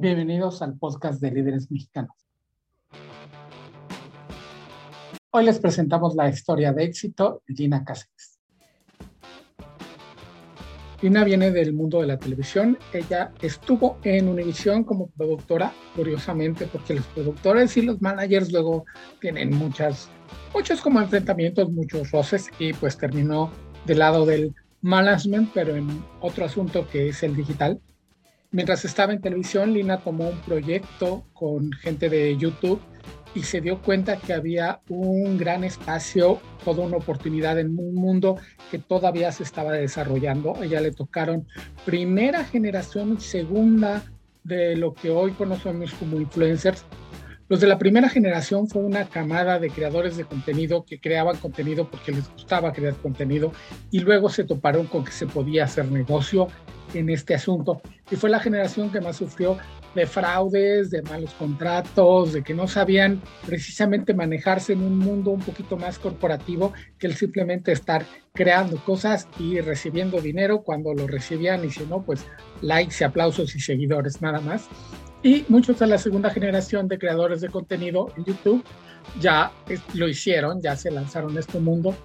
Bienvenidos al podcast de líderes mexicanos. Hoy les presentamos la historia de éxito de Gina Cáceres. Gina viene del mundo de la televisión. Ella estuvo en Univision como productora, curiosamente, porque los productores y los managers luego tienen muchas, muchos como enfrentamientos, muchos roces, y pues terminó del lado del management, pero en otro asunto que es el digital Mientras estaba en televisión, Lina tomó un proyecto con gente de YouTube y se dio cuenta que había un gran espacio, toda una oportunidad en un mundo que todavía se estaba desarrollando. A ella le tocaron primera generación segunda de lo que hoy conocemos como influencers. Los de la primera generación fue una camada de creadores de contenido que creaban contenido porque les gustaba crear contenido y luego se toparon con que se podía hacer negocio en este asunto. Y fue la generación que más sufrió de fraudes, de malos contratos, de que no sabían precisamente manejarse en un mundo un poquito más corporativo que el simplemente estar creando cosas y recibiendo dinero cuando lo recibían y si no, pues likes y aplausos y seguidores nada más. Y muchos de la segunda generación de creadores de contenido en YouTube ya lo hicieron, ya se lanzaron a este mundo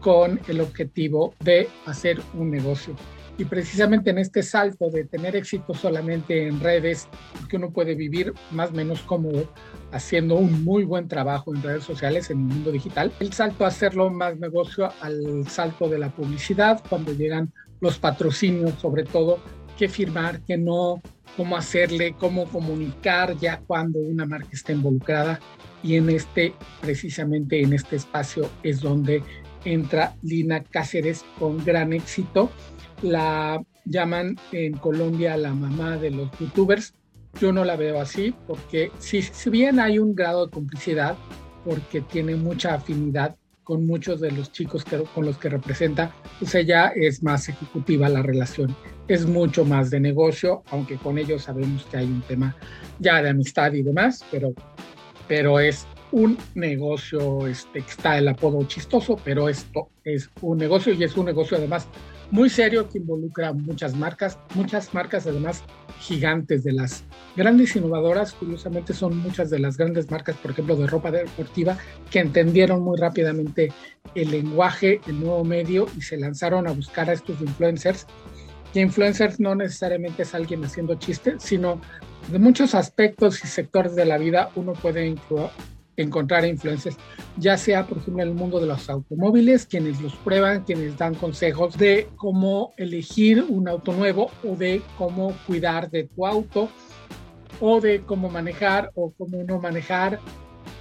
con el objetivo de hacer un negocio. Y precisamente en este salto de tener éxito solamente en redes, que uno puede vivir más o menos cómodo haciendo un muy buen trabajo en redes sociales, en el mundo digital, el salto a hacerlo más negocio al salto de la publicidad, cuando llegan los patrocinios sobre todo, qué firmar, qué no, cómo hacerle, cómo comunicar ya cuando una marca está involucrada. Y en este, precisamente en este espacio es donde entra Lina Cáceres con gran éxito la llaman en Colombia la mamá de los youtubers. Yo no la veo así porque si, si bien hay un grado de complicidad, porque tiene mucha afinidad con muchos de los chicos que, con los que representa, pues ella es más ejecutiva la relación, es mucho más de negocio, aunque con ellos sabemos que hay un tema ya de amistad y demás, pero, pero es un negocio, este, está el apodo chistoso, pero esto es un negocio y es un negocio además muy serio que involucra muchas marcas, muchas marcas además gigantes de las grandes innovadoras, curiosamente son muchas de las grandes marcas, por ejemplo, de ropa deportiva, que entendieron muy rápidamente el lenguaje, el nuevo medio y se lanzaron a buscar a estos influencers. Y influencers no necesariamente es alguien haciendo chistes, sino de muchos aspectos y sectores de la vida uno puede encontrar influencias, ya sea, por ejemplo, en el mundo de los automóviles, quienes los prueban, quienes dan consejos de cómo elegir un auto nuevo o de cómo cuidar de tu auto o de cómo manejar o cómo no manejar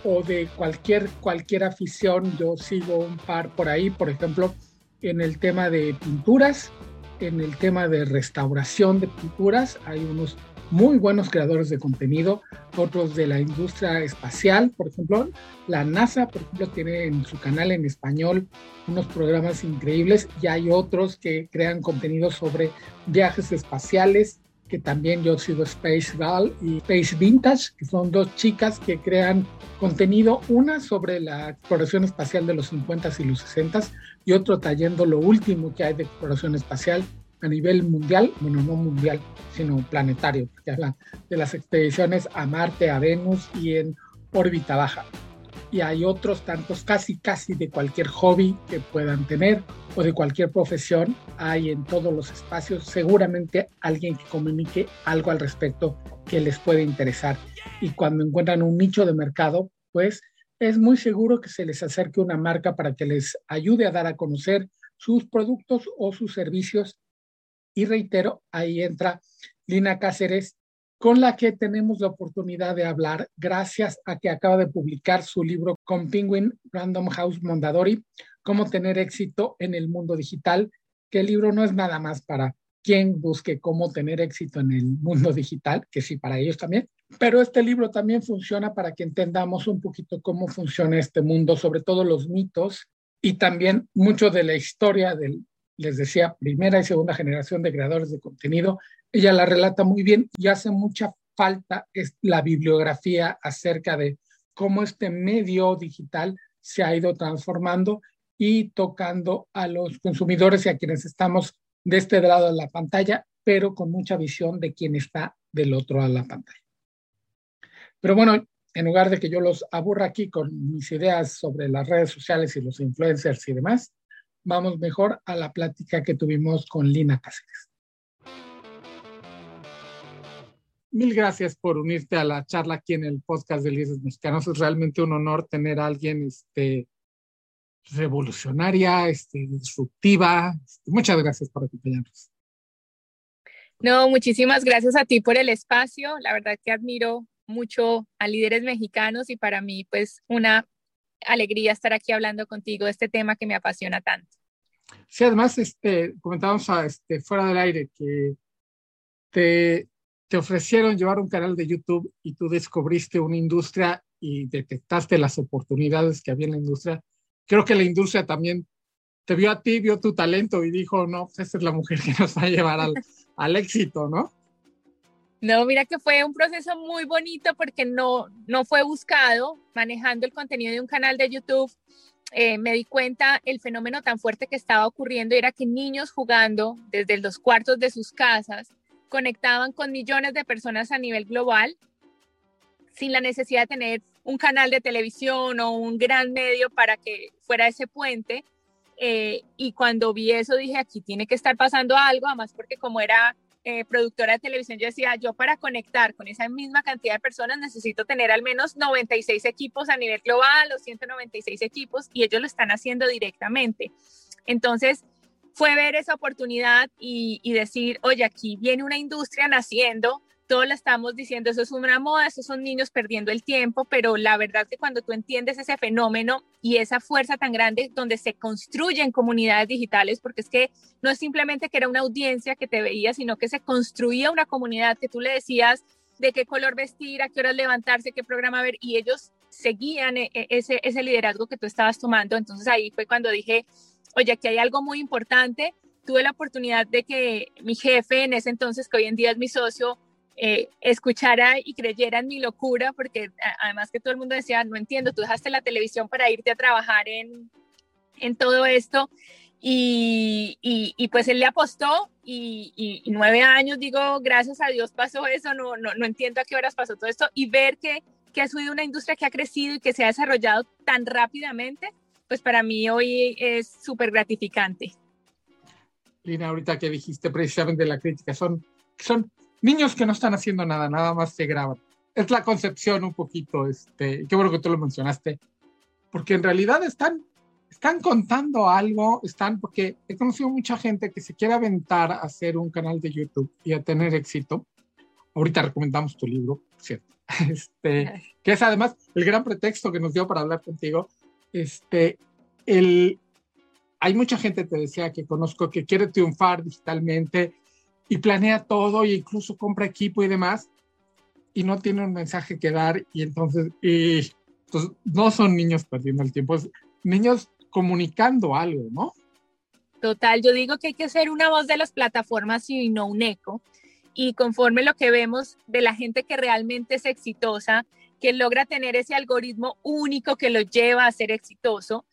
o de cualquier, cualquier afición. Yo sigo un par por ahí, por ejemplo, en el tema de pinturas, en el tema de restauración de pinturas, hay unos muy buenos creadores de contenido, otros de la industria espacial, por ejemplo, la NASA, por ejemplo, tiene en su canal en español unos programas increíbles y hay otros que crean contenido sobre viajes espaciales, que también yo sigo Space Gal y Space Vintage, que son dos chicas que crean contenido, una sobre la exploración espacial de los 50s y los 60s y otro trayendo lo último que hay de exploración espacial a nivel mundial, bueno, no mundial, sino planetario, porque habla de las expediciones a Marte, a Venus y en órbita baja. Y hay otros tantos, casi, casi de cualquier hobby que puedan tener o de cualquier profesión, hay en todos los espacios seguramente alguien que comunique algo al respecto que les puede interesar. Y cuando encuentran un nicho de mercado, pues es muy seguro que se les acerque una marca para que les ayude a dar a conocer sus productos o sus servicios y reitero, ahí entra Lina Cáceres, con la que tenemos la oportunidad de hablar gracias a que acaba de publicar su libro con Penguin Random House Mondadori, Cómo tener éxito en el mundo digital, que el libro no es nada más para quien busque cómo tener éxito en el mundo digital, que sí, para ellos también, pero este libro también funciona para que entendamos un poquito cómo funciona este mundo, sobre todo los mitos y también mucho de la historia del, les decía, primera y segunda generación de creadores de contenido. Ella la relata muy bien y hace mucha falta es la bibliografía acerca de cómo este medio digital se ha ido transformando y tocando a los consumidores y a quienes estamos de este lado de la pantalla, pero con mucha visión de quien está del otro lado de la pantalla. Pero bueno, en lugar de que yo los aburra aquí con mis ideas sobre las redes sociales y los influencers y demás, vamos mejor a la plática que tuvimos con Lina Cáceres. Mil gracias por unirte a la charla aquí en el podcast de Líderes Mexicanos. Es realmente un honor tener a alguien este, revolucionaria, este, disruptiva. Este, muchas gracias por acompañarnos. No, muchísimas gracias a ti por el espacio. La verdad que admiro mucho a líderes mexicanos y para mí pues una alegría estar aquí hablando contigo de este tema que me apasiona tanto. Sí, además este, comentábamos este, fuera del aire que te, ofrecieron llevar un canal de YouTube y tú descubriste una industria y detectaste las oportunidades que había en la industria. Creo que la industria también te vio a ti, vio tu talento y dijo, no, pues esa es la mujer que nos va a llevar al éxito, ¿no? No, mira que fue un proceso muy bonito porque no, no fue buscado manejando el contenido de un canal de YouTube. Eh, me di cuenta el fenómeno tan fuerte que estaba ocurriendo era que niños jugando desde los cuartos de sus casas conectaban con millones de personas a nivel global sin la necesidad de tener un canal de televisión o un gran medio para que fuera ese puente. Eh, y cuando vi eso dije, aquí tiene que estar pasando algo, además porque como era eh, productora de televisión, yo decía, yo para conectar con esa misma cantidad de personas necesito tener al menos 96 equipos a nivel global o 196 equipos y ellos lo están haciendo directamente. Entonces, fue ver esa oportunidad y, y decir, oye, aquí viene una industria naciendo todos la estamos diciendo, eso es una moda, esos son niños perdiendo el tiempo, pero la verdad que cuando tú entiendes ese fenómeno y esa fuerza tan grande donde se construyen comunidades digitales, porque es que no es simplemente que era una audiencia que te veía, sino que se construía una comunidad que tú le decías de qué color vestir, a qué horas levantarse, qué programa ver, y ellos seguían e, e, ese, ese liderazgo que tú estabas tomando. Entonces ahí fue cuando dije, oye, aquí hay algo muy importante. Tuve la oportunidad de que mi jefe en ese entonces, que hoy en día es mi socio, eh, escuchara y creyera en mi locura, porque además que todo el mundo decía, no entiendo, tú dejaste la televisión para irte a trabajar en, en todo esto. Y, y, pues él le apostó y, y, nueve años, digo, gracias a Dios pasó eso, no, no, no entiendo a qué horas pasó todo esto y ver que, que ha subido una industria que ha crecido y que se ha desarrollado tan rápidamente, pues para mí hoy es súper gratificante. Lina, ahorita que dijiste precisamente la crítica, son, son niños que no están haciendo nada, nada más se graban. Es la concepción un poquito, este, qué bueno que tú lo mencionaste, porque en realidad están, están contando algo, están, porque he conocido mucha gente que se quiere aventar a hacer un canal de YouTube y a tener éxito. Ahorita recomendamos tu libro, ¿cierto? Este, que es además el gran pretexto que nos dio para hablar contigo. Este, el, hay mucha gente, te decía, que conozco que quiere triunfar digitalmente, y planea todo e incluso compra equipo y demás y no tiene un mensaje que dar y entonces, y, pues, no son niños perdiendo el tiempo, es niños comunicando algo, ¿no? Total, yo digo que hay que ser una voz de las plataformas y no un eco. Y conforme lo que vemos de la gente que realmente es exitosa, que logra tener ese algoritmo único que lo lleva a ser exitoso,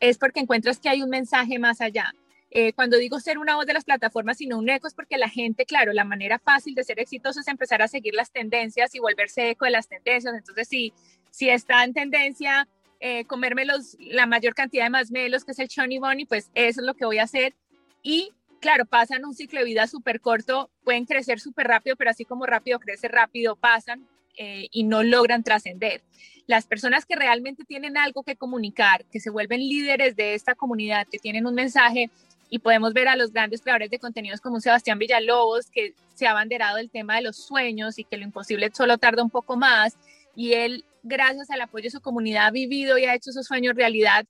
es porque encuentras que hay un mensaje más allá. Eh, cuando digo ser una voz de las plataformas y no un eco es porque la gente, claro, la manera fácil de ser exitoso es empezar a seguir las tendencias y volverse eco de las tendencias. Entonces, si, si está en tendencia eh, comerme los, la mayor cantidad de más melos, que es el Choni Bunny, pues eso es lo que voy a hacer. Y claro, pasan un ciclo de vida súper corto, pueden crecer súper rápido, pero así como rápido crece rápido, pasan eh, y no logran trascender. Las personas que realmente tienen algo que comunicar, que se vuelven líderes de esta comunidad, que tienen un mensaje, y podemos ver a los grandes creadores de contenidos como Sebastián Villalobos, que se ha abanderado el tema de los sueños y que lo imposible solo tarda un poco más, y él, gracias al apoyo de su comunidad, ha vivido y ha hecho sus sueños realidad,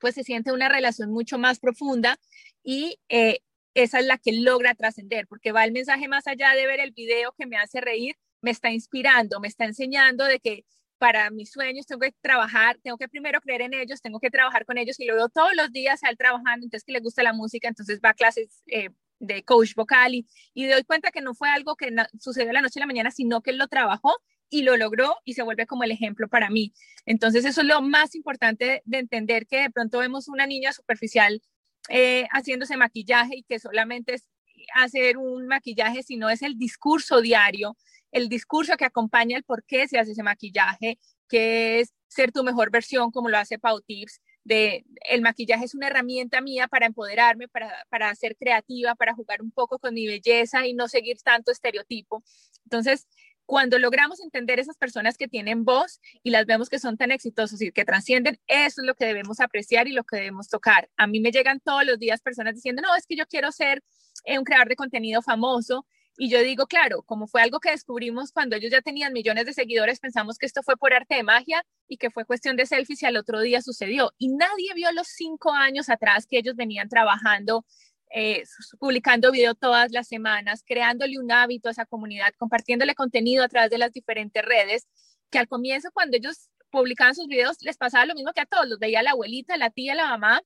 pues se siente una relación mucho más profunda y eh, esa es la que logra trascender, porque va el mensaje más allá de ver el video que me hace reír, me está inspirando, me está enseñando de que para mis sueños tengo que trabajar, tengo que primero creer en ellos, tengo que trabajar con ellos y luego todos los días al trabajando, entonces que le gusta la música, entonces va a clases eh, de coach vocal y, y doy cuenta que no fue algo que sucedió la noche a la mañana, sino que él lo trabajó y lo logró y se vuelve como el ejemplo para mí. Entonces eso es lo más importante de entender que de pronto vemos una niña superficial eh, haciéndose maquillaje y que solamente es hacer un maquillaje, sino es el discurso diario, el discurso que acompaña el por qué se hace ese maquillaje, que es ser tu mejor versión, como lo hace Pau Tips, de el maquillaje es una herramienta mía para empoderarme, para, para ser creativa, para jugar un poco con mi belleza y no seguir tanto estereotipo. Entonces, cuando logramos entender esas personas que tienen voz y las vemos que son tan exitosos y que trascienden, eso es lo que debemos apreciar y lo que debemos tocar. A mí me llegan todos los días personas diciendo, no, es que yo quiero ser eh, un creador de contenido famoso. Y yo digo, claro, como fue algo que descubrimos cuando ellos ya tenían millones de seguidores, pensamos que esto fue por arte de magia y que fue cuestión de selfies y al otro día sucedió. Y nadie vio los cinco años atrás que ellos venían trabajando eh, publicando video todas las semanas, creándole un hábito a esa comunidad, compartiéndole contenido a través de las diferentes redes, que al comienzo cuando ellos publicaban sus videos les pasaba lo mismo que a todos, los veía la abuelita, la tía, la mamá,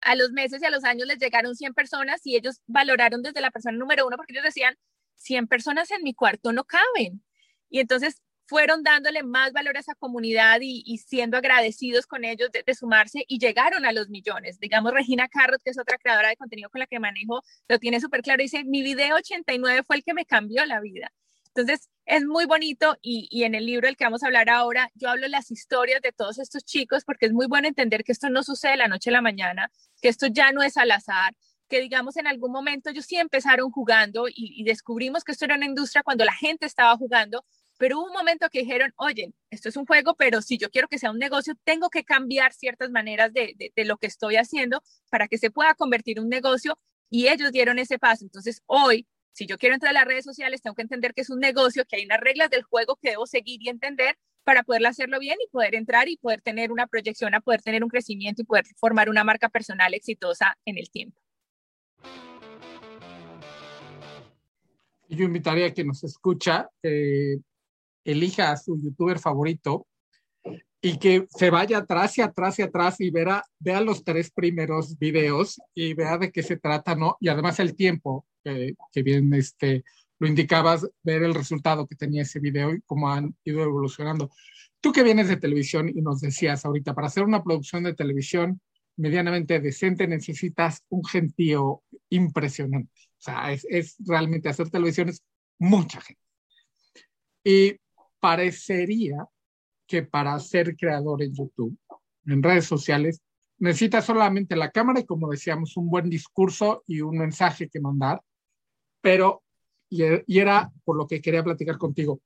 a los meses y a los años les llegaron 100 personas y ellos valoraron desde la persona número uno porque ellos decían, 100 personas en mi cuarto no caben. Y entonces fueron dándole más valor a esa comunidad y, siendo agradecidos con ellos de, sumarse y llegaron a los millones. Digamos, Regina Carrot, que es otra creadora de contenido con la que manejo, lo tiene súper claro. Dice, mi video 89 fue el que me cambió la vida. Entonces, es muy bonito y, en el libro del que vamos a hablar ahora, yo hablo las historias de todos estos chicos porque es muy bueno entender que esto no sucede de la noche a la mañana, que esto ya no es al azar, que digamos en algún momento ellos sí empezaron jugando y, y, descubrimos que esto era una industria cuando la gente estaba jugando, pero hubo un momento que dijeron, oye, esto es un juego, pero si yo quiero que sea un negocio, tengo que cambiar ciertas maneras de, de, lo que estoy haciendo para que se pueda convertir en un negocio y ellos dieron ese paso. Entonces, hoy, si yo quiero entrar a las redes sociales, tengo que entender que es un negocio, que hay unas reglas del juego que debo seguir y entender para poder hacerlo bien y poder entrar y poder tener una proyección, a poder tener un crecimiento y poder formar una marca personal exitosa en el tiempo. Yo invitaría a quien nos escucha eh, elija a su youtuber favorito y que se vaya atrás y atrás y atrás y verá, vea los tres primeros videos y vea de qué se trata, ¿no? Y además el tiempo, que bien este, lo indicabas, ver el resultado que tenía ese video y cómo han ido evolucionando. Tú que vienes de televisión y nos decías ahorita, para hacer una producción de televisión medianamente decente necesitas un gentío impresionante. O sea, es, es realmente hacer televisión es mucha gente. Y parecería que para ser creador en YouTube, en redes sociales, necesitas solamente la cámara y, como decíamos, un buen discurso y un mensaje que mandar. Pero, y, era por lo que quería platicar contigo,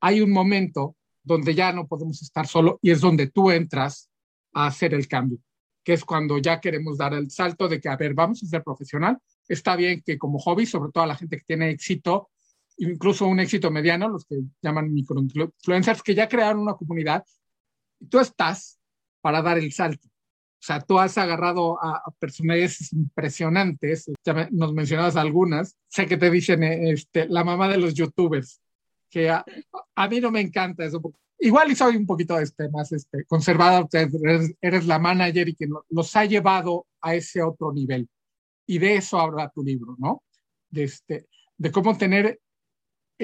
hay un momento donde ya no podemos estar solo y es donde tú entras a hacer el cambio, que es cuando ya queremos dar el salto de que, a ver, vamos a ser profesional. Está bien que como hobby, sobre todo a la gente que tiene éxito, incluso un éxito mediano, los que llaman microinfluencers, que ya crearon una comunidad, y tú estás para dar el salto. O sea, tú has agarrado a, personajes impresionantes, ya nos mencionabas algunas, sé que te dicen este, la mamá de los youtubers, que a, mí no me encanta eso. Igual y soy un poquito este, más este, conservada, eres, eres la manager y que los ha llevado a ese otro nivel. Y de eso habla tu libro, ¿no? De, este, de cómo tener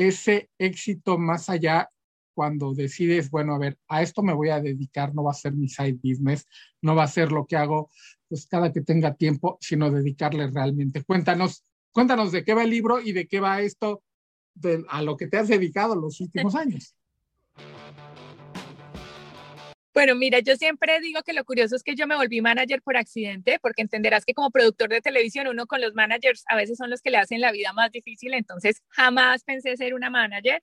ese éxito más allá cuando decides, bueno, a ver, a esto me voy a dedicar, no va a ser mi side business, no va a ser lo que hago pues cada que tenga tiempo, sino dedicarle realmente. Cuéntanos, cuéntanos de qué va el libro y de qué va esto a lo que te has dedicado los últimos años. Bueno, mira, yo siempre digo que lo curioso es que yo me volví manager por accidente, porque entenderás que como productor de televisión, uno con los managers a veces son los que le hacen la vida más difícil, entonces jamás pensé ser una manager.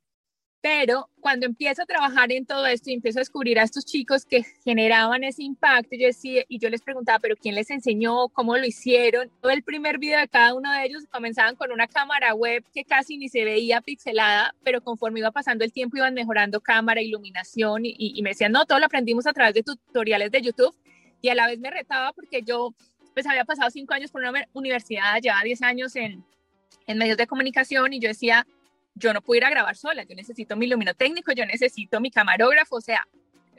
Pero cuando empiezo a trabajar en todo esto y empiezo a descubrir a estos chicos que generaban ese impacto, yo decía, y yo les preguntaba, pero ¿quién les enseñó? ¿Cómo lo hicieron? Todo el primer video de cada uno de ellos comenzaban con una cámara web que casi ni se veía pixelada, pero conforme iba pasando el tiempo iban mejorando cámara, iluminación y, y me decían, no, todo lo aprendimos a través de tutoriales de YouTube y a la vez me retaba porque yo pues había pasado cinco años por una universidad, ya 10 años en, en medios de comunicación y yo decía, yo no puedo ir a grabar sola, yo necesito mi luminotécnico, yo necesito mi camarógrafo, o sea,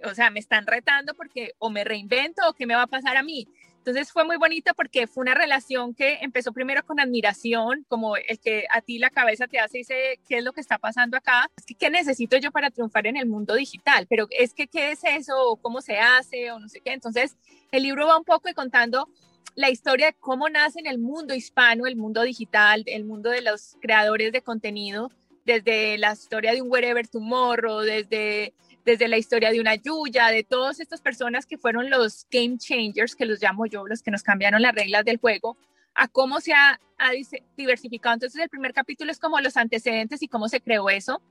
o sea, me están retando porque o me reinvento o qué me va a pasar a mí. Entonces fue muy bonito porque fue una relación que empezó primero con admiración, como el que a ti la cabeza te hace y dice, ¿qué es lo que está pasando acá? ¿qué necesito yo para triunfar en el mundo digital? Pero es que, ¿qué es eso? ¿Cómo se hace? O no sé qué. Entonces, el libro va un poco contando la historia de cómo nace en el mundo hispano, el mundo digital, el mundo de los creadores de contenido, desde la historia de un Wherever Tomorrow, desde, desde la historia de una Yuya, de todas estas personas que fueron los game changers, que los llamo yo, los que nos cambiaron las reglas del juego, a cómo se ha, ha diversificado. Entonces el primer capítulo es como los antecedentes y cómo se creó eso.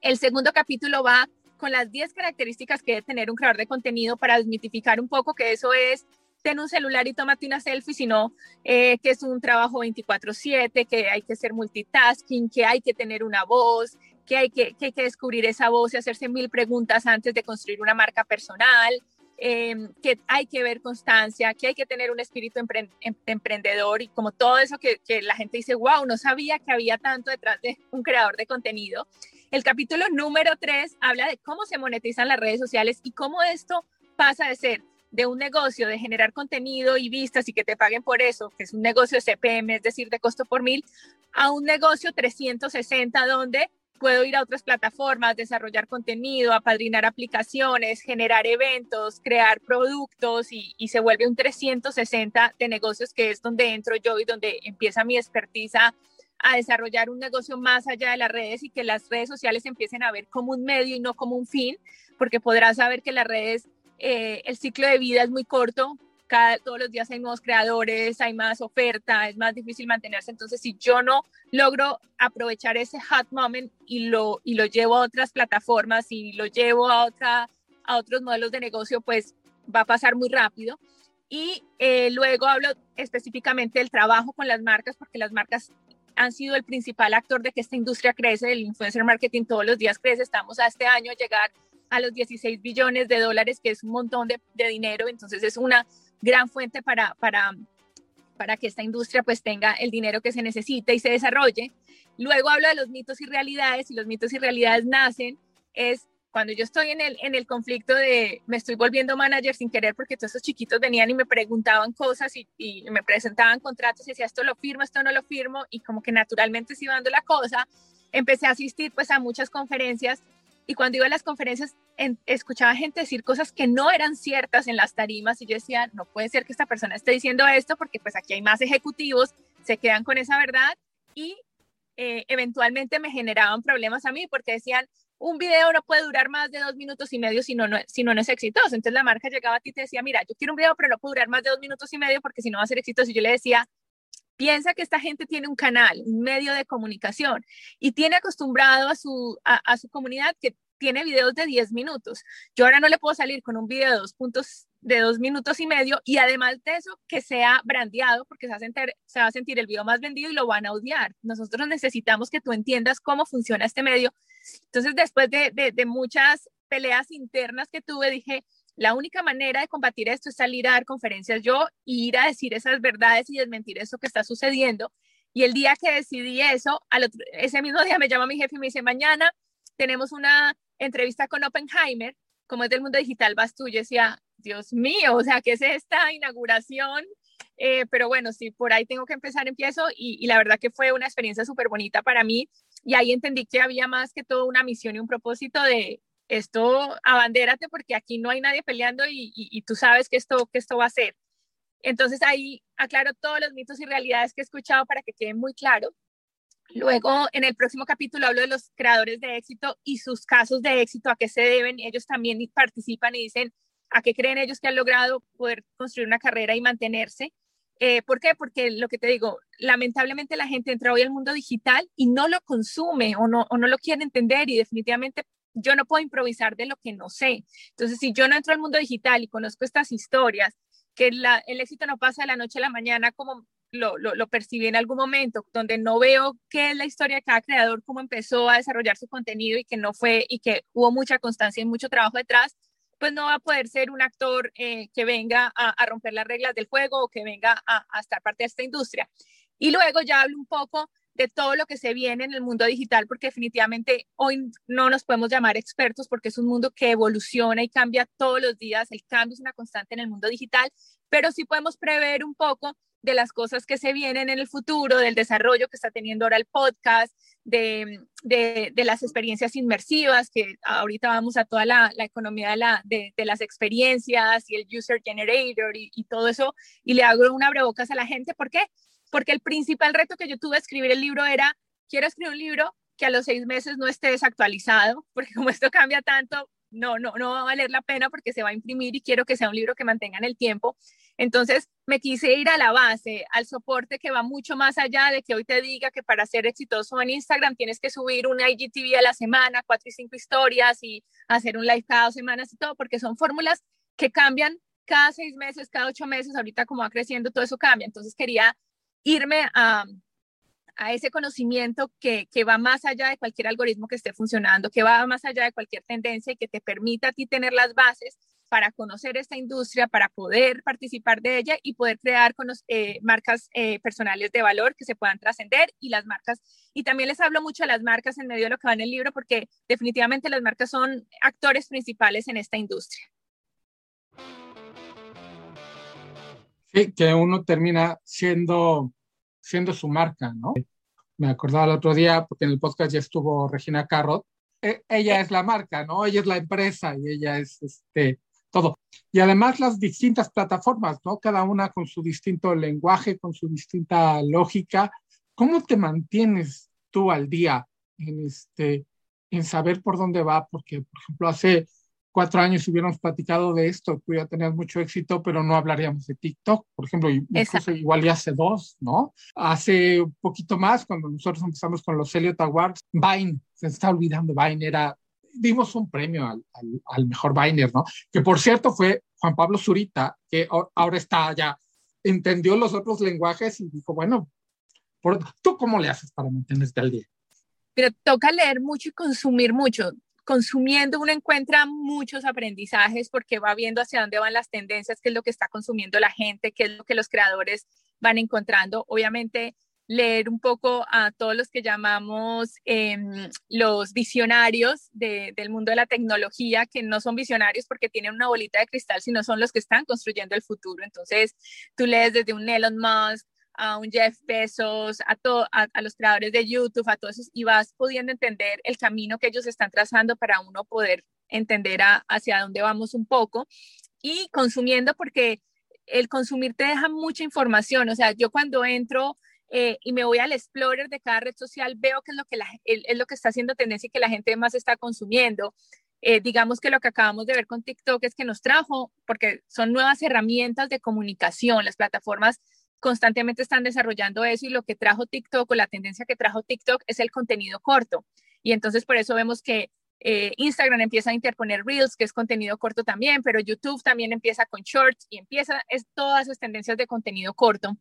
El segundo capítulo va con las 10 características que debe tener un creador de contenido para desmitificar un poco que eso es ten un celular y tómate una selfie, sino eh, que es un trabajo 24/7, que hay que ser multitasking, que hay que tener una voz, que hay que, que hay que descubrir esa voz y hacerse mil preguntas antes de construir una marca personal, em, que hay que ver constancia, que hay que tener un espíritu em, emprendedor y como todo eso que, que la gente dice, wow, no sabía que había tanto detrás de un creador de contenido. El capítulo número 3 habla de cómo se monetizan las redes sociales y cómo esto pasa de ser de un negocio de generar contenido y vistas y que te paguen por eso, que es un negocio CPM, es decir, de costo por mil, a un negocio 360 donde puedo ir a otras plataformas, desarrollar contenido, apadrinar aplicaciones, generar eventos, crear productos y, se vuelve un 360 de negocios que es donde entro yo y donde empieza mi expertiza a desarrollar un negocio más allá de las redes y que las redes sociales empiecen a ver como un medio y no como un fin, porque podrás saber que las redes eh, el ciclo de vida es muy corto, cada, todos los días hay nuevos creadores, hay más oferta, es más difícil mantenerse. Entonces, si yo no logro aprovechar ese hot moment y lo, y lo llevo a otras plataformas y lo llevo a, otra, a otros modelos de negocio, pues va a pasar muy rápido. Y eh, luego hablo específicamente del trabajo con las marcas, porque las marcas han sido el principal actor de que esta industria crece, el influencer marketing todos los días crece. Estamos a este año llegar a los 16 billones de dólares, que es un montón de, dinero, entonces es una gran fuente para, para, para que esta industria pues tenga el dinero que se necesita y se desarrolle. Luego hablo de los mitos y realidades, y los mitos y realidades nacen, es cuando yo estoy en el, en el conflicto de me estoy volviendo manager sin querer porque todos esos chiquitos venían y me preguntaban cosas y, y, me presentaban contratos y decía esto lo firmo, esto no lo firmo y como que naturalmente se iba dando la cosa, empecé a asistir pues a muchas conferencias y cuando iba a las conferencias escuchaba gente decir cosas que no eran ciertas en las tarimas y yo decía, no puede ser que esta persona esté diciendo esto porque pues aquí hay más ejecutivos, se quedan con esa verdad y eh, eventualmente me generaban problemas a mí porque decían, un video no puede durar más de dos minutos y medio si no, no, si no, no es exitoso. Entonces la marca llegaba a ti y te decía, mira, yo quiero un video, pero no puede durar más de dos minutos y medio porque si no va a ser exitoso. Y yo le decía, Piensa que esta gente tiene un canal, un medio de comunicación y tiene acostumbrado a su, a, su comunidad que tiene videos de 10 minutos. Yo ahora no le puedo salir con un video de dos puntos de dos minutos y medio y además de eso que sea brandeado porque se va, a sentir, el video más vendido y lo van a odiar. Nosotros necesitamos que tú entiendas cómo funciona este medio. Entonces, después de, de, de muchas peleas internas que tuve, dije, la única manera de combatir esto es salir a dar conferencias yo y ir a decir esas verdades y desmentir eso que está sucediendo. Y el día que decidí eso, al ese mismo día me llama mi jefe y me dice, mañana tenemos una entrevista con Oppenheimer, como es del mundo digital, vas tú. Yo decía, Dios mío, o sea, ¿qué es esta inauguración? Eh, pero bueno, sí, por ahí tengo que empezar, empiezo y, y la verdad que fue una experiencia súper bonita para mí y ahí entendí que había más que todo una misión y un propósito de, esto abandérate porque aquí no hay nadie peleando y, tú sabes que esto, que esto va a ser. Entonces ahí aclaro todos los mitos y realidades que he escuchado para que quede muy claro. Luego, en el próximo capítulo hablo de los creadores de éxito y sus casos de éxito, a qué se deben. Ellos también participan y dicen a qué creen ellos que han logrado poder construir una carrera y mantenerse. Eh, ¿Por qué? Porque lo que te digo, lamentablemente la gente entra hoy al mundo digital y no lo consume o no, o no lo quiere entender y definitivamente yo no puedo improvisar de lo que no sé. Entonces, si yo no entro al mundo digital y conozco estas historias, que el éxito no pasa de la noche a la mañana como lo, lo, percibí en algún momento, donde no veo qué es la historia de cada creador, cómo empezó a desarrollar su contenido y que no fue y que hubo mucha constancia y mucho trabajo detrás, pues no va a poder ser un actor eh, que venga a, romper las reglas del juego o que venga a, a estar parte de esta industria. Y luego ya hablo un poco de todo lo que se viene en el mundo digital, porque definitivamente hoy no nos podemos llamar expertos porque es un mundo que evoluciona y cambia todos los días, el cambio es una constante en el mundo digital, pero sí podemos prever un poco de las cosas que se vienen en el futuro, del desarrollo que está teniendo ahora el podcast, de, de, las experiencias inmersivas, que ahorita vamos a toda la, economía de, la, de, las experiencias y el user generator y, todo eso, y le hago una abrebocas a la gente. ¿Por qué? Porque el principal reto que yo tuve a escribir el libro era, quiero escribir un libro que a los seis meses no esté desactualizado, porque como esto cambia tanto, no, no, no va a valer la pena porque se va a imprimir y quiero que sea un libro que mantenga en el tiempo. Entonces me quise ir a la base, al soporte que va mucho más allá de que hoy te diga que para ser exitoso en Instagram tienes que subir un IGTV a la semana, cuatro y cinco historias y hacer un live cada dos semanas y todo, porque son fórmulas que cambian cada seis meses, cada ocho meses, ahorita como va creciendo todo eso cambia. Entonces quería irme a, a ese conocimiento que, que, va más allá de cualquier algoritmo que esté funcionando, que va más allá de cualquier tendencia y que te permita a ti tener las bases para conocer esta industria, para poder participar de ella y poder crear con eh, marcas eh, personales de valor que se puedan trascender y las marcas. Y también les hablo mucho de las marcas en medio de lo que va en el libro porque definitivamente las marcas son actores principales en esta industria. Sí, que uno termina siendo siendo su marca, ¿no? Me acordaba el otro día, porque en el podcast ya estuvo Regina Carrot, e, ella es la marca, ¿no? Ella es la empresa y ella es este, todo. Y además las distintas plataformas, ¿no? Cada una con su distinto lenguaje, con su distinta lógica. ¿Cómo te mantienes tú al día en, este, en saber por dónde va? Porque, por ejemplo, hace cuatro años hubiéramos platicado de esto, tú ya tenías mucho éxito, pero no hablaríamos de TikTok, por ejemplo, incluso igual ya hace dos, ¿no? Hace un poquito más, cuando nosotros empezamos con los Elliot Awards, Vine, se está olvidando, Vine era, dimos un premio al, al, mejor Viner, ¿no? Que por cierto fue Juan Pablo Zurita, que ahora está ya, entendió los otros lenguajes y dijo, bueno, ¿tú cómo le haces para mantenerte al día? Pero toca leer mucho y consumir mucho consumiendo uno encuentra muchos aprendizajes porque va viendo hacia dónde van las tendencias, qué es lo que está consumiendo la gente, qué es lo que los creadores van encontrando. Obviamente, leer un poco a todos los que llamamos em, los visionarios del mundo de la tecnología, que no son visionarios porque tienen una bolita de cristal, sino son los que están construyendo el futuro. Entonces, tú lees desde un Elon Musk, a un Jeff Bezos, a, a, los creadores de YouTube, a todos esos, y vas pudiendo entender el camino que ellos están trazando para uno poder entender hacia dónde vamos un poco y consumiendo porque el consumir te deja mucha información. O sea, yo cuando entro eh, y me voy al explorer de cada red social, veo que es lo que, la, es lo que está haciendo tendencia y que la gente más está consumiendo. Eh, digamos que lo que acabamos de ver con TikTok es que nos trajo, porque son nuevas herramientas de comunicación, las plataformas constantemente están desarrollando eso y lo que trajo TikTok o la tendencia que trajo TikTok es el contenido corto. Y entonces por eso vemos que eh, Instagram empieza a interponer Reels, que es contenido corto también, pero YouTube también empieza con Shorts y empieza es, todas esas tendencias de contenido corto.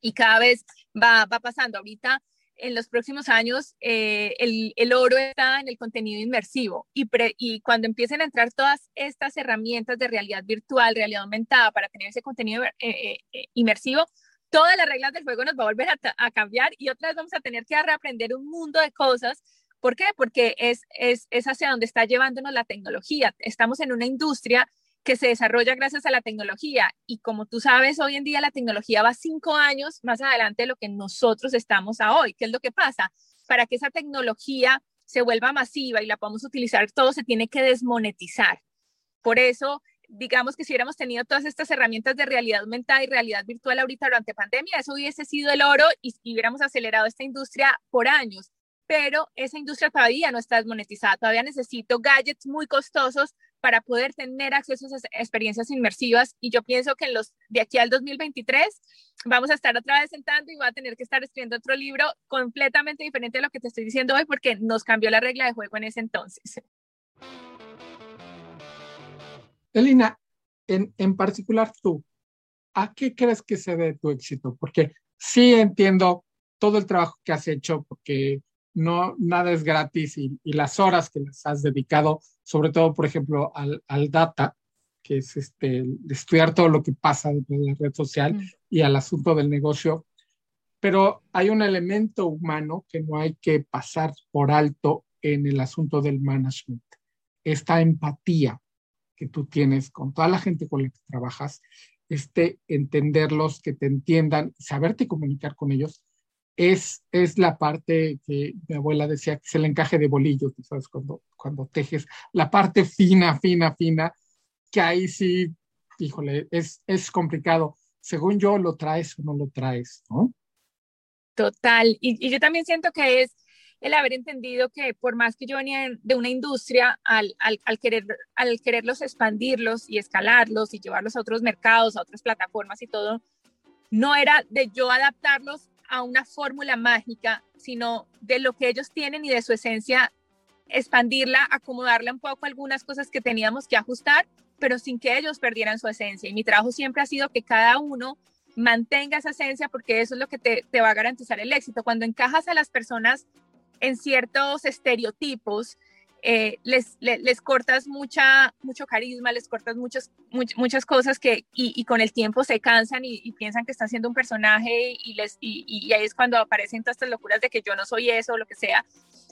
Y cada vez va, va pasando. Ahorita, en los próximos años, eh, el, el, oro está en el contenido inmersivo. Y, y cuando empiecen a entrar todas estas herramientas de realidad virtual, realidad aumentada, para tener ese contenido eh, inmersivo, todas las reglas del juego nos va a volver a, cambiar y otra vez vamos a tener que reaprender un mundo de cosas. ¿Por qué? Porque es, es, es hacia donde está llevándonos la tecnología. Estamos en una industria que se desarrolla gracias a la tecnología y como tú sabes, hoy en día la tecnología va cinco años más adelante de lo que nosotros estamos a hoy. ¿Qué es lo que pasa? Para que esa tecnología se vuelva masiva y la podamos utilizar, todo se tiene que desmonetizar. Por eso digamos que si hubiéramos tenido todas estas herramientas de realidad aumentada y realidad virtual ahorita durante pandemia, eso hubiese sido el oro y, hubiéramos acelerado esta industria por años. Pero esa industria todavía no está desmonetizada, todavía necesito gadgets muy costosos para poder tener acceso a esas experiencias inmersivas y yo pienso que en los de aquí al 2023 vamos a estar otra vez sentando y voy a tener que estar escribiendo otro libro completamente diferente de lo que te estoy diciendo hoy porque nos cambió la regla de juego en ese entonces. Elina, en, en particular tú, ¿a qué crees que se debe tu éxito? Porque sí entiendo todo el trabajo que has hecho, porque no nada es gratis y, las horas que les has dedicado, sobre todo, por ejemplo, al, al data, que es este, estudiar todo lo que pasa en la red social mm. y al asunto del negocio. Pero hay un elemento humano que no hay que pasar por alto en el asunto del management, esta empatía que tú tienes con toda la gente con la que trabajas este, entenderlos, que te entiendan, saberte comunicar con ellos, es, es la parte que mi abuela decía que es el encaje de bolillos, ¿sabes? Cuando, cuando tejes, la parte fina, fina, fina, que ahí sí, híjole, es, es complicado. Según yo, lo traes o no lo traes, ¿no? Total. Y, y yo también siento que es el haber entendido que por más que yo venía de una industria, al, al, al, querer, al quererlos expandirlos y escalarlos y llevarlos a otros mercados, a otras plataformas y todo, no era de yo adaptarlos a una fórmula mágica, sino de lo que ellos tienen y de su esencia, expandirla, acomodarle un poco algunas cosas que teníamos que ajustar, pero sin que ellos perdieran su esencia. Y mi trabajo siempre ha sido que cada uno mantenga esa esencia porque eso es lo que te, te va a garantizar el éxito. Cuando encajas a las personas en ciertos estereotipos, eh, les, les, cortas mucha, mucho carisma, les cortas muchas, muchas cosas que y, con el tiempo se cansan y, piensan que están siendo un personaje y, les, y, ahí es cuando aparecen todas estas locuras de que yo no soy eso o lo que sea,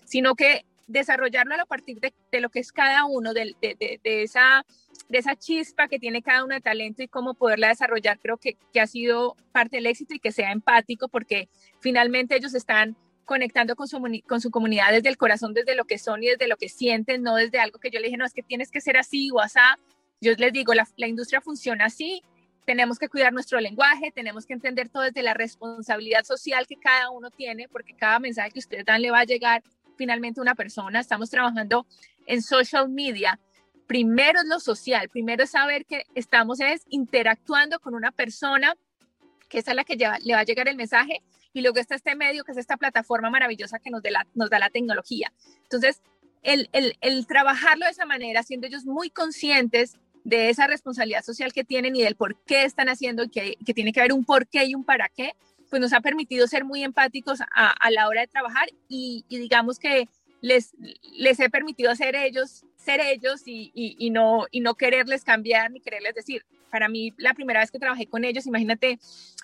sino que desarrollarlo a partir de, de lo que es cada uno, de, de, de, esa, de esa chispa que tiene cada uno de talento y cómo poderla desarrollar, creo que, que ha sido parte del éxito y que sea empático porque finalmente ellos están conectando con su, con su comunidad desde el corazón, desde lo que son y desde lo que sienten, no desde algo que yo le dije, no, es que tienes que ser así o así. Yo les digo, la, la industria funciona así, tenemos que cuidar nuestro lenguaje, tenemos que entender todo desde la responsabilidad social que cada uno tiene, porque cada mensaje que ustedes dan le va a llegar finalmente a una persona. Estamos trabajando en social media. Primero es lo social, primero es saber que estamos es interactuando con una persona, que es a la que le va a llegar el mensaje, y luego está este medio, que es esta plataforma maravillosa que nos, da la tecnología. Entonces, el, el, trabajarlo de esa manera, siendo ellos muy conscientes de esa responsabilidad social que tienen y del por qué están haciendo, que, tiene que haber un por qué y un para qué, pues nos ha permitido ser muy empáticos a, la hora de trabajar y, y, digamos que les, les he permitido ser ellos, ser ellos y, y, no, y no quererles cambiar ni quererles decir. Para mí, la primera vez que trabajé con ellos, imagínate,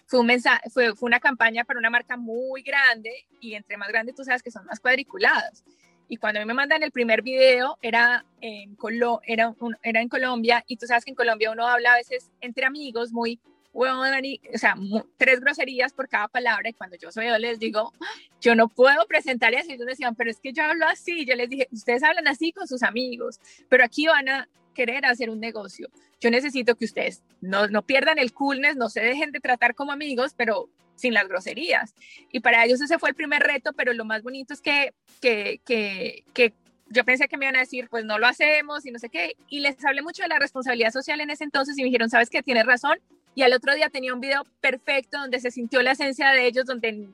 fue, un mensaje, fue, fue una campaña para una marca muy grande y entre más grande tú sabes que son más cuadriculadas. Y cuando a mí me mandan el primer video, era en, Colo era, era en Colombia, y tú sabes que en Colombia uno habla a veces entre amigos muy, bueno, o sea, tres groserías por cada palabra, y cuando yo soy yo les digo, yo no puedo presentar eso, y ellos decían, pero es que yo hablo así, yo les dije, ustedes hablan así con sus amigos, pero aquí van a querer hacer un negocio. Yo necesito que ustedes no, no pierdan el coolness, no se dejen de tratar como amigos, pero sin las groserías. Y para ellos ese fue el primer reto, pero lo más bonito es que, que, que, que yo pensé que me iban a decir, pues no lo hacemos y no sé qué. Y les hablé mucho de la responsabilidad social en ese entonces y me dijeron, sabes que tienes razón. Y al otro día tenía un video perfecto donde se sintió la esencia de ellos, donde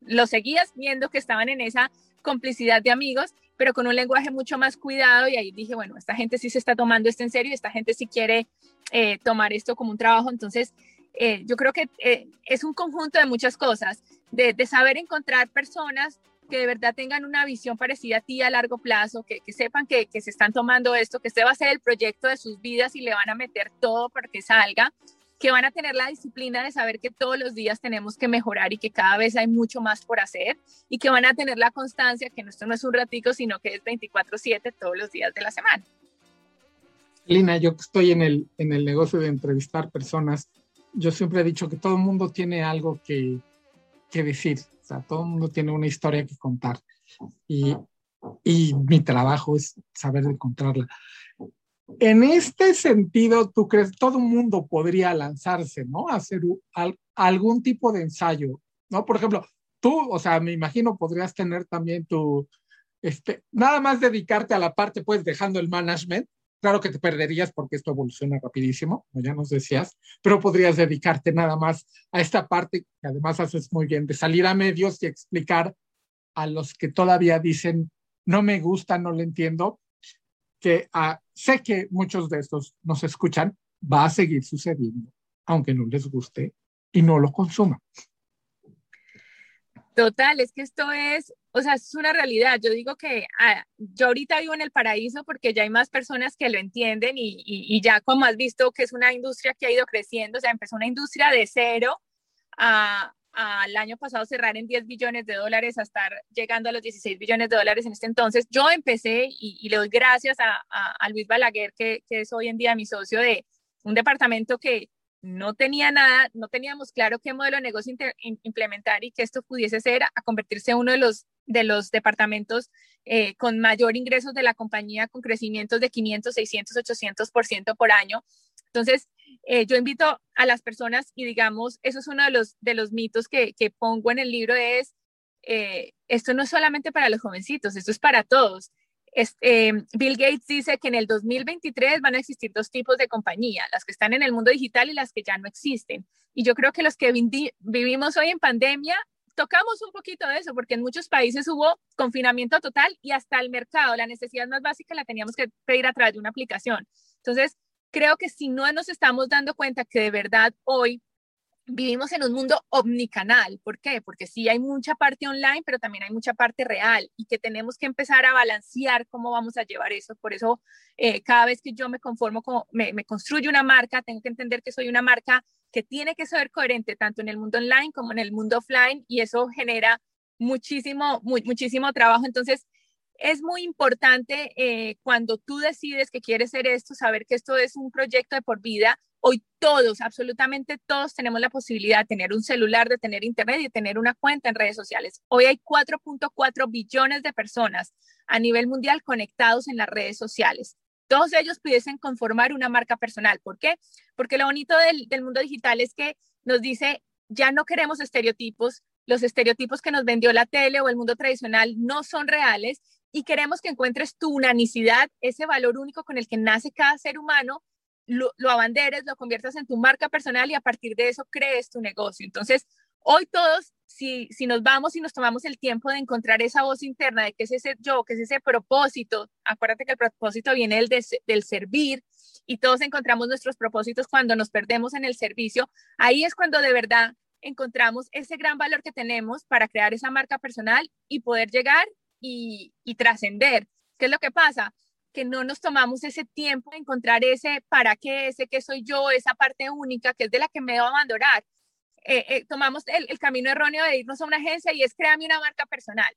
lo seguías viendo que estaban en esa complicidad de amigos pero con un lenguaje mucho más cuidado. Y ahí dije, bueno, esta gente sí se está tomando esto en serio, esta gente sí quiere eh, tomar esto como un trabajo, entonces eh, yo creo que eh, es un conjunto de muchas cosas, de, de, saber encontrar personas que de verdad tengan una visión parecida a ti a largo plazo, que, que sepan que, que, se están tomando esto, que este va a ser el proyecto de sus vidas y le van a meter todo para que salga que van a tener la disciplina de saber que todos los días tenemos que mejorar y que cada vez hay mucho más por hacer y que van a tener la constancia que esto no es un ratico, sino que es 24/7 todos los días de la semana. Lina, yo estoy en el, en el negocio de entrevistar personas, yo siempre he dicho que todo el mundo tiene algo que, que decir, o sea, todo el mundo tiene una historia que contar y, y mi trabajo es saber encontrarla. En este sentido, ¿tú crees todo mundo podría lanzarse, ¿no? A hacer algún tipo de ensayo, ¿no? Por ejemplo, tú, o sea, me imagino podrías tener también tu, este, nada más dedicarte a la parte, pues dejando el management. Claro que te perderías porque esto evoluciona rapidísimo, como ya nos decías, pero podrías dedicarte nada más a esta parte que además haces muy bien, de salir a medios y explicar a los que todavía dicen, no me gusta, no lo entiendo, que uh, sé que muchos de estos nos escuchan, va a seguir sucediendo, aunque no les guste y no lo consuman. Total, es que esto es, o sea, es una realidad. Yo digo que ah, yo ahorita vivo en el paraíso porque ya hay más personas que lo entienden y, y, y, ya como has visto que es una industria que ha ido creciendo, o sea, empezó una industria de cero a, al año pasado cerrar en 10 billones de dólares a estar llegando a los 16 billones de dólares en este entonces. Yo empecé y, y le doy gracias a, a, a Luis Balaguer, que, que, es hoy en día mi socio de un departamento que, no tenía nada, no teníamos claro qué modelo de negocio implementar y que esto pudiese ser a convertirse en uno de los, de los departamentos eh, con mayor ingresos de la compañía, con crecimientos de 500, 600, 800% por año. Entonces, eh, yo invito a las personas y digamos, eso es uno de los, de los mitos que, que pongo en el libro, es, eh, esto no es solamente para los jovencitos, esto es para todos. Eh, Bill Gates dice que en el 2023 van a existir dos tipos de compañía, las que están en el mundo digital y las que ya no existen. Y yo creo que los que vivimos hoy en pandemia tocamos un poquito de eso, porque en muchos países hubo confinamiento total y hasta el mercado, la necesidad más básica la teníamos que pedir a través de una aplicación. Entonces, creo que si no nos estamos dando cuenta que de verdad hoy vivimos en un mundo omnicanal. ¿Por qué? Porque sí hay mucha parte online, pero también hay mucha parte real y que tenemos que empezar a balancear cómo vamos a llevar eso. Por eso, eh, cada vez que yo me conformo, como me, me construyo una marca, tengo que entender que soy una marca que tiene que ser coherente tanto en el mundo online como en el mundo offline y eso genera muchísimo, muchísimo trabajo. Entonces, es muy importante eh, cuando tú decides que quieres hacer esto, saber que esto es un proyecto de por vida. Hoy todos, absolutamente todos tenemos la posibilidad de tener un celular, de tener internet y de tener una cuenta en redes sociales. Hoy hay 4.4 billones de personas a nivel mundial conectados en las redes sociales. Todos ellos pudiesen conformar una marca personal. ¿Por qué? Porque lo bonito del mundo digital es que nos dice, ya no queremos estereotipos, los estereotipos que nos vendió la tele o el mundo tradicional no son reales y queremos que encuentres tu unanicidad, ese valor único con el que nace cada ser humano, lo, abanderes, lo conviertas en tu marca personal y a partir de eso crees tu negocio. Entonces, hoy todos, si, si nos vamos y nos tomamos el tiempo de encontrar esa voz interna de qué es ese yo, qué es ese propósito, acuérdate que el propósito viene del, del servir y todos encontramos nuestros propósitos cuando nos perdemos en el servicio, ahí es cuando de verdad encontramos ese gran valor que tenemos para crear esa marca personal y poder llegar y, trascender. ¿Qué es lo que pasa? Que no nos tomamos ese tiempo de encontrar ese para qué, ese que soy yo, esa parte única que es de la que me debo abandonar. Eh, eh, tomamos el, camino erróneo de irnos a una agencia y es créame una marca personal.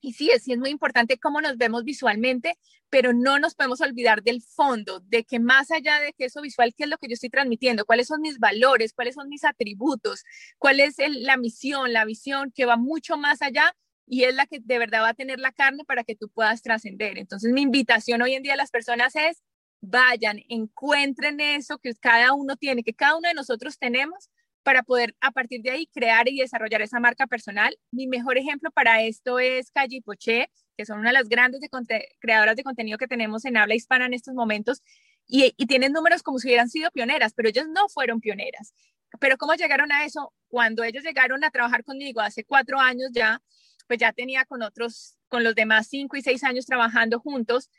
Y sí, es, muy importante cómo nos vemos visualmente, pero no nos podemos olvidar del fondo, de que más allá de que eso visual, ¿qué es lo que yo estoy transmitiendo? ¿Cuáles son mis valores? ¿Cuáles son mis atributos? ¿Cuál es la misión, la visión que va mucho más allá y es la que de verdad va a tener la carne para que tú puedas trascender. Entonces mi invitación hoy en día a las personas es, vayan, encuentren eso que cada uno tiene, que cada uno de nosotros tenemos para poder a partir de ahí crear y desarrollar esa marca personal. Mi mejor ejemplo para esto es Calle Poché, que son una de las grandes creadoras de contenido que tenemos en habla hispana en estos momentos y, y tienen números como si hubieran sido pioneras, pero ellos no fueron pioneras. Pero ¿cómo llegaron a eso? Cuando ellos llegaron a trabajar conmigo hace cuatro años ya, pues ya tenía con otros, con los demás cinco y seis años trabajando juntos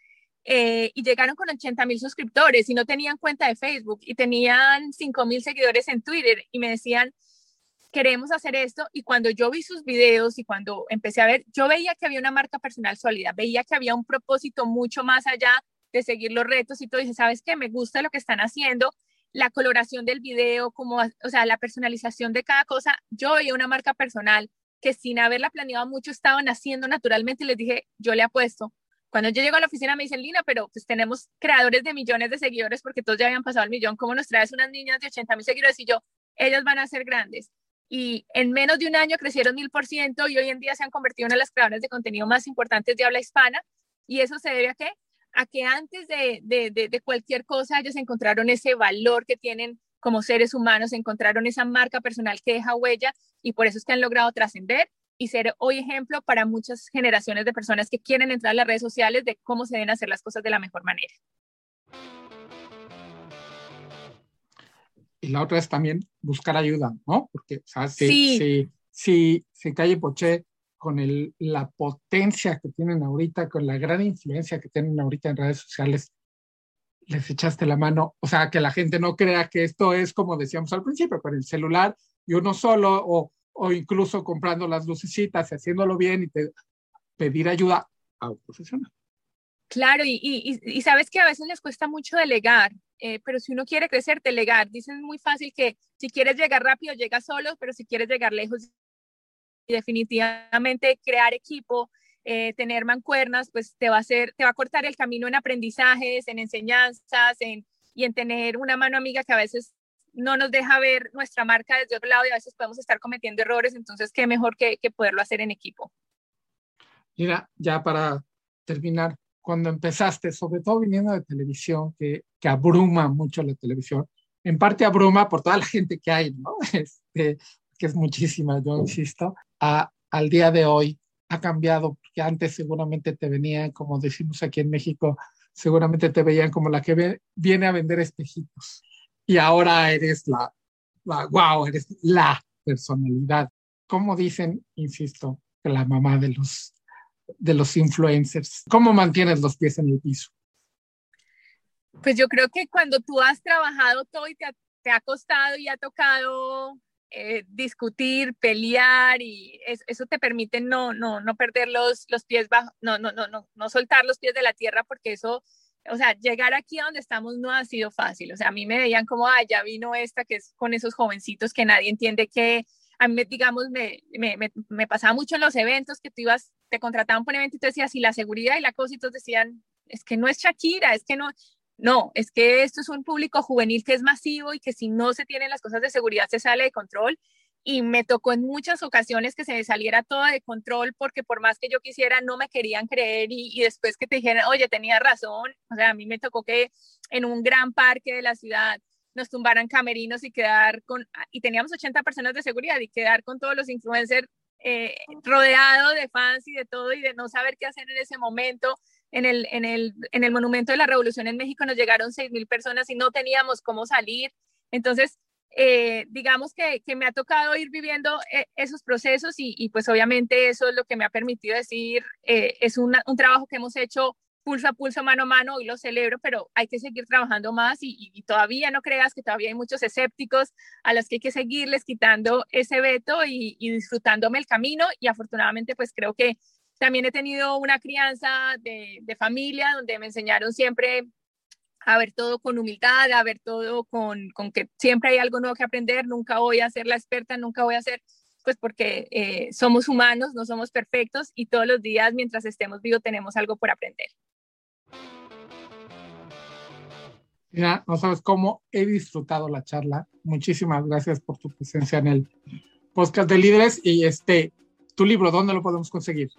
eh, y llegaron con 80 mil suscriptores y no tenían cuenta de Facebook y tenían 5 mil seguidores en Twitter y me decían, queremos hacer esto y cuando yo vi sus videos y cuando empecé a ver, yo veía que había una marca personal sólida, veía que había un propósito mucho más allá de seguir los retos y todo, y dije, ¿sabes qué? Me gusta lo que están haciendo, la coloración del video, como, o sea, la personalización de cada cosa, yo veía una marca personal que sin haberla planeado mucho estaban haciendo naturalmente y les dije, yo le apuesto. Cuando yo llego a la oficina me dicen, Lina, pero pues tenemos creadores de millones de seguidores porque todos ya habían pasado el millón, ¿cómo nos traes unas niñas de 80 mil seguidores? Y yo, ellas van a ser grandes. Y en menos de un año crecieron mil por ciento y hoy en día se han convertido en una de las creadoras de contenido más importantes de habla hispana. ¿Y eso se debe a qué? A que antes de, de, de, de cualquier cosa ellos encontraron ese valor que tienen como seres humanos encontraron esa marca personal que deja huella y por eso es que han logrado trascender y ser hoy ejemplo para muchas generaciones de personas que quieren entrar a las redes sociales de cómo se deben hacer las cosas de la mejor manera. Y la otra es también buscar ayuda, ¿no? Porque, o sea, si, sí. si, si, Calle Poché, con el, la potencia que tienen ahorita, con la gran influencia que tienen ahorita en redes sociales, les echaste la mano, o sea, que la gente no crea que esto es como decíamos al principio, con el celular y uno solo, o, o incluso comprando las lucecitas y haciéndolo bien y pedir ayuda a un profesional. Claro, y, y, y, sabes que a veces les cuesta mucho delegar, eh, pero si uno quiere crecer, delegar. Dicen muy fácil que si quieres llegar rápido, llega solo, pero si quieres llegar lejos, definitivamente crear equipo, eh, tener mancuernas, pues te va a hacer, te va a cortar el camino en aprendizajes, en enseñanzas, en, y en tener una mano amiga que a veces no nos deja ver nuestra marca desde otro lado y a veces podemos estar cometiendo errores, entonces qué mejor que, que poderlo hacer en equipo. Mira, ya para terminar, cuando empezaste, sobre todo viniendo de televisión, que, que abruma mucho la televisión, en parte abruma por toda la gente que hay, ¿no? Este, que es muchísima, yo insisto, a, al día de hoy ha cambiado, porque antes seguramente te venían, como decimos aquí en México, seguramente te veían como la que viene a vender espejitos. Y ahora eres la, la, wow, eres la personalidad. Como dicen, insisto, que la mamá de los, de los influencers. ¿Cómo mantienes los pies en el piso? Pues yo creo que cuando tú has trabajado todo y te te ha costado y ha tocado eh, discutir, pelear y eso te permite no, no, no perder los, los pies bajo, no, no, no, no, no soltar los pies de la tierra porque eso, o sea, llegar aquí a donde estamos no ha sido fácil. O sea, a mí me veían como, ah, ya vino esta que es con esos jovencitos que nadie entiende que, a mí, digamos, me, me, me, pasaba mucho en los eventos que tú ibas, te contrataban por un evento y tú decías, y la seguridad y la cosa, y todos decían, es que no es Shakira, es que no, no, es que esto es un público juvenil que es masivo y que si no se tienen las cosas de seguridad se sale de control. Y me tocó en muchas ocasiones que se me saliera todo de control porque por más que yo quisiera no me querían creer y, después que te dijeran, oye, tenía razón, o sea, a mí me tocó que en un gran parque de la ciudad nos tumbaran camerinos y quedar con, y teníamos 80 personas de seguridad y quedar con todos los influencers eh, rodeados de fans y de todo y de no saber qué hacer en ese momento en el, en el, en el Monumento de la Revolución en México nos llegaron 6.000 personas y no teníamos cómo salir. Entonces, eh, digamos que, que, me ha tocado ir viviendo eh, esos procesos y, y, pues obviamente eso es lo que me ha permitido decir, eh, es un trabajo que hemos hecho pulso a pulso, mano a mano, y lo celebro, pero hay que seguir trabajando más y, todavía no creas que todavía hay muchos escépticos a los que hay que seguirles quitando ese veto y, y disfrutándome el camino y afortunadamente pues creo que también he tenido una crianza de, familia donde me enseñaron siempre a ver todo con humildad, a ver todo con, con, que siempre hay algo nuevo que aprender, nunca voy a ser la experta, nunca voy a ser, pues porque eh, somos humanos, no somos perfectos y todos los días mientras estemos vivos tenemos algo por aprender. Mira, no sabes cómo he disfrutado la charla. Muchísimas gracias por tu presencia en el podcast de líderes y este, tu libro, ¿dónde lo podemos conseguir?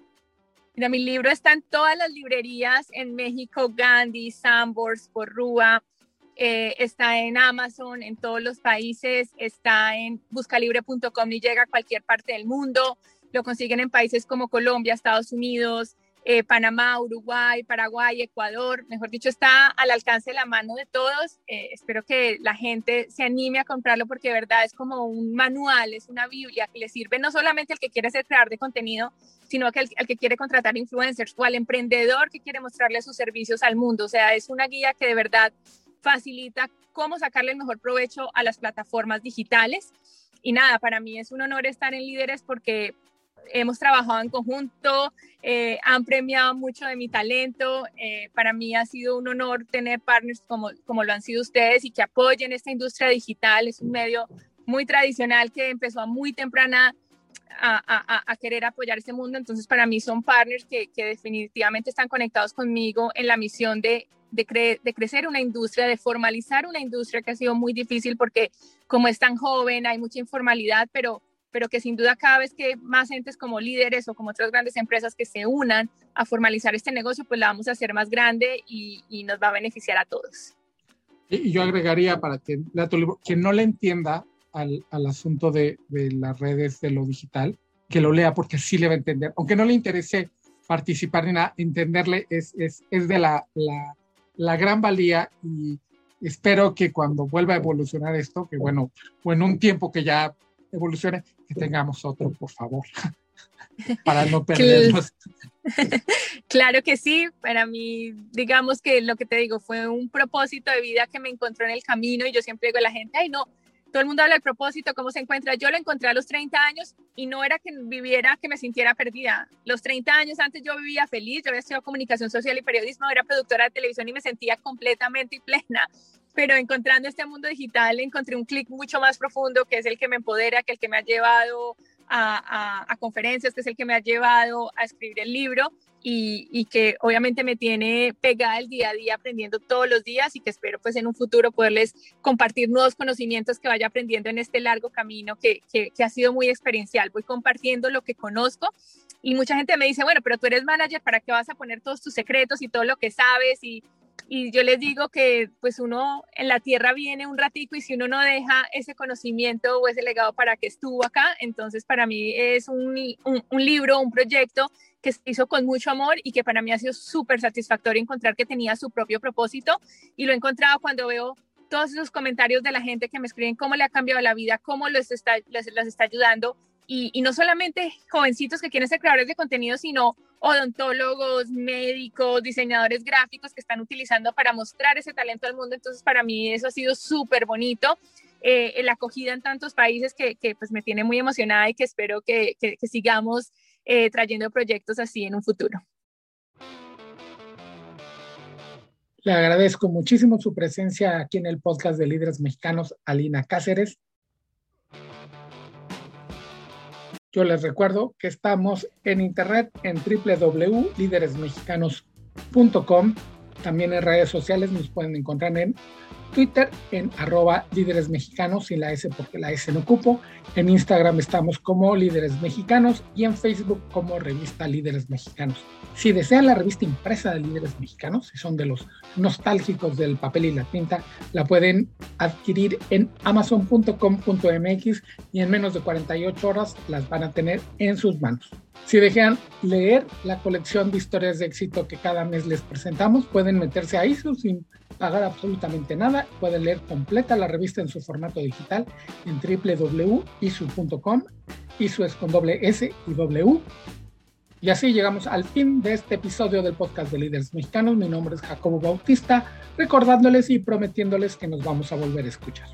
Mira, mi libro está en todas las librerías en México, Gandhi, Sambors, Porrúa, eh, está en Amazon, en todos los países, está en buscalibre.com y llega a cualquier parte del mundo. Lo consiguen en países como Colombia, Estados Unidos, eh, Panamá, Uruguay, Paraguay, Ecuador, mejor dicho, está al alcance de la mano de todos. Eh, espero que la gente se anime a comprarlo porque de verdad es como un manual, es una Biblia que le sirve no solamente al que quiere ser creador de contenido, sino al, al que quiere contratar influencers o al emprendedor que quiere mostrarle sus servicios al mundo. O sea, es una guía que de verdad facilita cómo sacarle el mejor provecho a las plataformas digitales. Y nada, para mí es un honor estar en Líderes porque hemos trabajado en conjunto, eh, han premiado mucho de mi talento. Eh, para mí ha sido un honor tener partners como, como lo han sido ustedes y que apoyen esta industria digital. Es un medio muy tradicional que empezó a muy temprana a, a, querer apoyar este mundo. Entonces, para mí son partners que, que definitivamente están conectados conmigo en la misión de, de, de, crecer una industria, de formalizar una industria que ha sido muy difícil porque como es tan joven, hay mucha informalidad, pero pero que sin duda cada vez que más entes como líderes o como otras grandes empresas que se unan a formalizar este negocio, pues la vamos a hacer más grande y, y nos va a beneficiar a todos. Y yo agregaría para que quien no le entienda al, al asunto de, de, las redes de lo digital, que lo lea porque sí le va a entender, aunque no le interese participar ni nada, entenderle es, es, es de la, la, la gran valía y espero que cuando vuelva a evolucionar esto, que bueno, o en un tiempo que ya evolucione, que tengamos otro, por favor, para no perdernos. Claro que sí, para mí, digamos que lo que te digo fue un propósito de vida que me encontró en el camino y yo siempre digo a la gente, ay no, todo el mundo habla del propósito, cómo se encuentra. Yo lo encontré a los 30 años y no era que viviera, que me sintiera perdida. Los 30 años antes yo vivía feliz, yo había estudiado comunicación social y periodismo, era productora de televisión y me sentía completamente plena pero encontrando este mundo digital encontré un clic mucho más profundo que es el que me empodera, que el que me ha llevado a, conferencias, que es el que me ha llevado a escribir el libro y, que obviamente me tiene pegada el día a día aprendiendo todos los días y que espero pues en un futuro poderles compartir nuevos conocimientos que vaya aprendiendo en este largo camino que, que, ha sido muy experiencial. Voy compartiendo lo que conozco y mucha gente me dice, bueno, pero tú eres manager, ¿para qué vas a poner todos tus secretos y todo lo que sabes? Y, y yo les digo que pues uno en la tierra viene un ratico y si uno no deja ese conocimiento o ese legado para que estuvo acá, entonces para mí es un, un, libro, un proyecto que se hizo con mucho amor y que para mí ha sido súper satisfactorio encontrar que tenía su propio propósito y lo he encontrado cuando veo todos esos comentarios de la gente que me escriben cómo le ha cambiado la vida, cómo los está, los, está ayudando y, no solamente jovencitos que quieren ser creadores de contenido, sino odontólogos, médicos, diseñadores gráficos que están utilizando para mostrar ese talento al mundo. Entonces, para mí eso ha sido súper bonito. Eh, la acogida en tantos países que, pues me tiene muy emocionada y que espero que sigamos eh, trayendo proyectos así en un futuro. Le agradezco muchísimo su presencia aquí en el podcast de Líderes Mexicanos, Alina Cáceres. Yo les recuerdo que estamos en internet en www.lideresmexicanos.com. También en redes sociales nos pueden encontrar en Twitter en arroba líderes mexicanos sin la S porque la S no cupo. En Instagram estamos como líderes mexicanos y en Facebook como revista líderes mexicanos. Si desean la revista impresa de líderes mexicanos, si son de los nostálgicos del papel y la tinta, la pueden adquirir en amazon.com.mx y en menos de 48 horas las van a tener en sus manos. Si desean leer la colección de historias de éxito que cada mes les presentamos, pueden meterse a ISO sin pagar absolutamente nada. Pueden leer completa la revista en su formato digital en www.isu.com. ISU es con doble S y W. Y así llegamos al fin de este episodio del podcast de líderes mexicanos. Mi nombre es Jacobo Bautista, recordándoles y prometiéndoles que nos vamos a volver a escuchar.